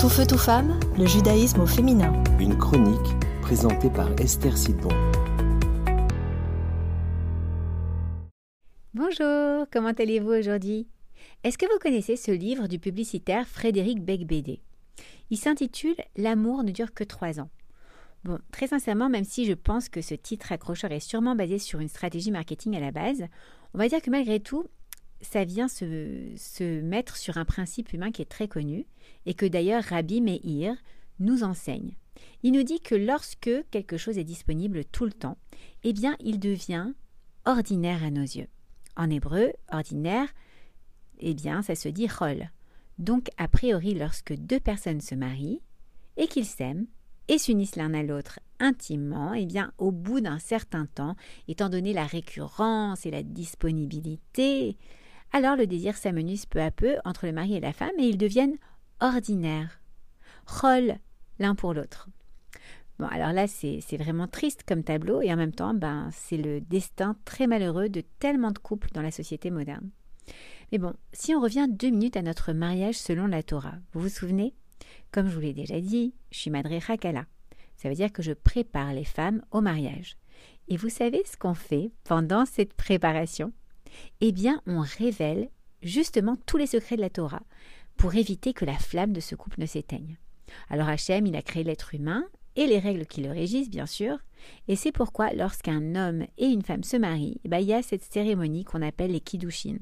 Tout feu, tout femme, le judaïsme au féminin. Une chronique présentée par Esther Sidbon. Bonjour, comment allez-vous aujourd'hui? Est-ce que vous connaissez ce livre du publicitaire Frédéric Becbédé? Il s'intitule L'amour ne dure que trois ans. Bon, très sincèrement, même si je pense que ce titre accrocheur est sûrement basé sur une stratégie marketing à la base, on va dire que malgré tout, ça vient se, mettre sur un principe humain qui est très connu et que d'ailleurs Rabbi Meir nous enseigne. Il nous dit que lorsque quelque chose est disponible tout le temps, eh bien il devient ordinaire à nos yeux. En hébreu, ordinaire, eh bien ça se dit chol. Donc a priori lorsque deux personnes se marient et qu'ils s'aiment et s'unissent l'un à l'autre intimement, eh bien au bout d'un certain temps, étant donné la récurrence et la disponibilité, alors le désir s'amenuise peu à peu entre le mari et la femme et ils deviennent ordinaires, rôles l'un pour l'autre. Bon, alors là, c'est vraiment triste comme tableau et en même temps, ben, c'est le destin très malheureux de tellement de couples dans la société moderne. Mais bon, si on revient deux minutes à notre mariage selon la Torah, vous vous souvenez? Comme je vous l'ai déjà dit, je suis Madre Hakala. Ça veut dire que je prépare les femmes au mariage. Et vous savez ce qu'on fait pendant cette préparation? Eh bien on révèle justement tous les secrets de la Torah pour éviter que la flamme de ce couple ne s'éteigne. Alors Hachem, il a créé l'être humain et les règles qui le régissent, bien sûr, et c'est pourquoi lorsqu'un homme et une femme se marient, eh ben, il y a cette cérémonie qu'on appelle les kiddushin,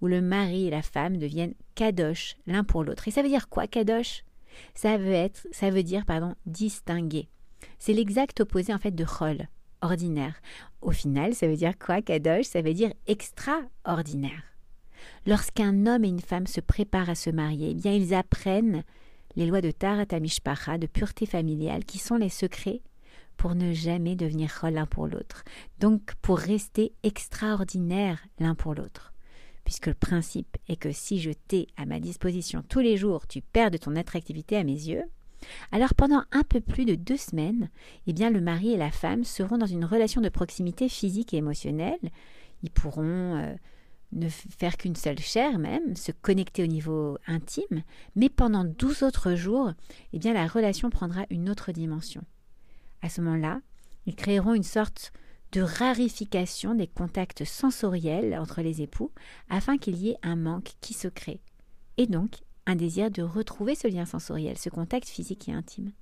où le mari et la femme deviennent kadosh l'un pour l'autre. Et ça veut dire quoi kadosh? Ça veut être, ça veut dire pardon, distinguer. C'est l'exact opposé en fait de ordinaire. Au final, ça veut dire quoi, Kadosh? Ça veut dire extraordinaire. Lorsqu'un homme et une femme se préparent à se marier, eh bien ils apprennent les lois de Tarat Mishpacha, de pureté familiale, qui sont les secrets pour ne jamais devenir l'un pour l'autre. Donc pour rester extraordinaire l'un pour l'autre. Puisque le principe est que si je t'ai à ma disposition tous les jours, tu perds de ton attractivité à mes yeux, alors pendant un peu plus de deux semaines, eh bien le mari et la femme seront dans une relation de proximité physique et émotionnelle. Ils pourront euh, ne faire qu'une seule chair même, se connecter au niveau intime, mais pendant douze autres jours, eh bien la relation prendra une autre dimension. À ce moment-là, ils créeront une sorte de rarification des contacts sensoriels entre les époux afin qu'il y ait un manque qui se crée. Et donc, un désir de retrouver ce lien sensoriel, ce contact physique et intime.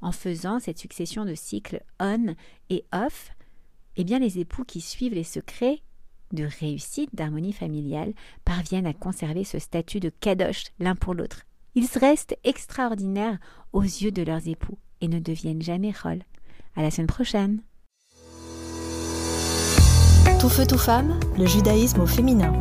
En faisant cette succession de cycles on et off, eh bien les époux qui suivent les secrets de réussite, d'harmonie familiale, parviennent à conserver ce statut de kadosh l'un pour l'autre. Ils restent extraordinaires aux yeux de leurs époux et ne deviennent jamais rôles. À la semaine prochaine. Tout feu, tout femme, le judaïsme au féminin.